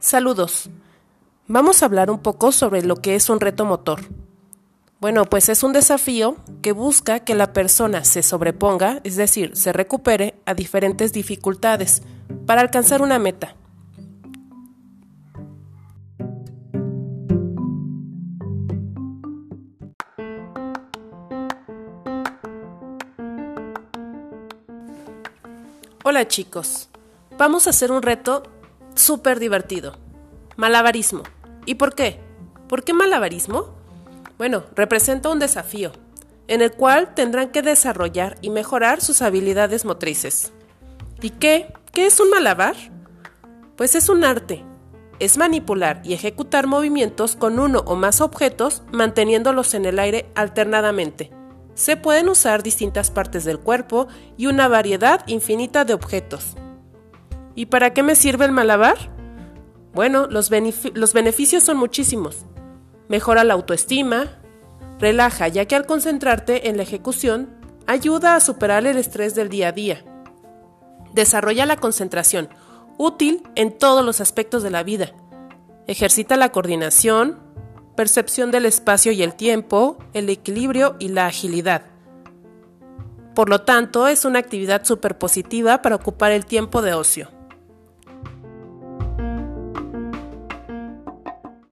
Saludos. Vamos a hablar un poco sobre lo que es un reto motor. Bueno, pues es un desafío que busca que la persona se sobreponga, es decir, se recupere a diferentes dificultades para alcanzar una meta. Hola chicos, vamos a hacer un reto súper divertido. Malabarismo. ¿Y por qué? ¿Por qué malabarismo? Bueno, representa un desafío, en el cual tendrán que desarrollar y mejorar sus habilidades motrices. ¿Y qué? ¿Qué es un malabar? Pues es un arte. Es manipular y ejecutar movimientos con uno o más objetos manteniéndolos en el aire alternadamente. Se pueden usar distintas partes del cuerpo y una variedad infinita de objetos. ¿Y para qué me sirve el malabar? Bueno, los, beneficios son muchísimos. Mejora la autoestima, relaja ya que al concentrarte en la ejecución ayuda a superar el estrés del día a día. Desarrolla la concentración, útil en todos los aspectos de la vida. Ejercita la coordinación, percepción del espacio y el tiempo, el equilibrio y la agilidad. Por lo tanto, es una actividad súper positiva para ocupar el tiempo de ocio.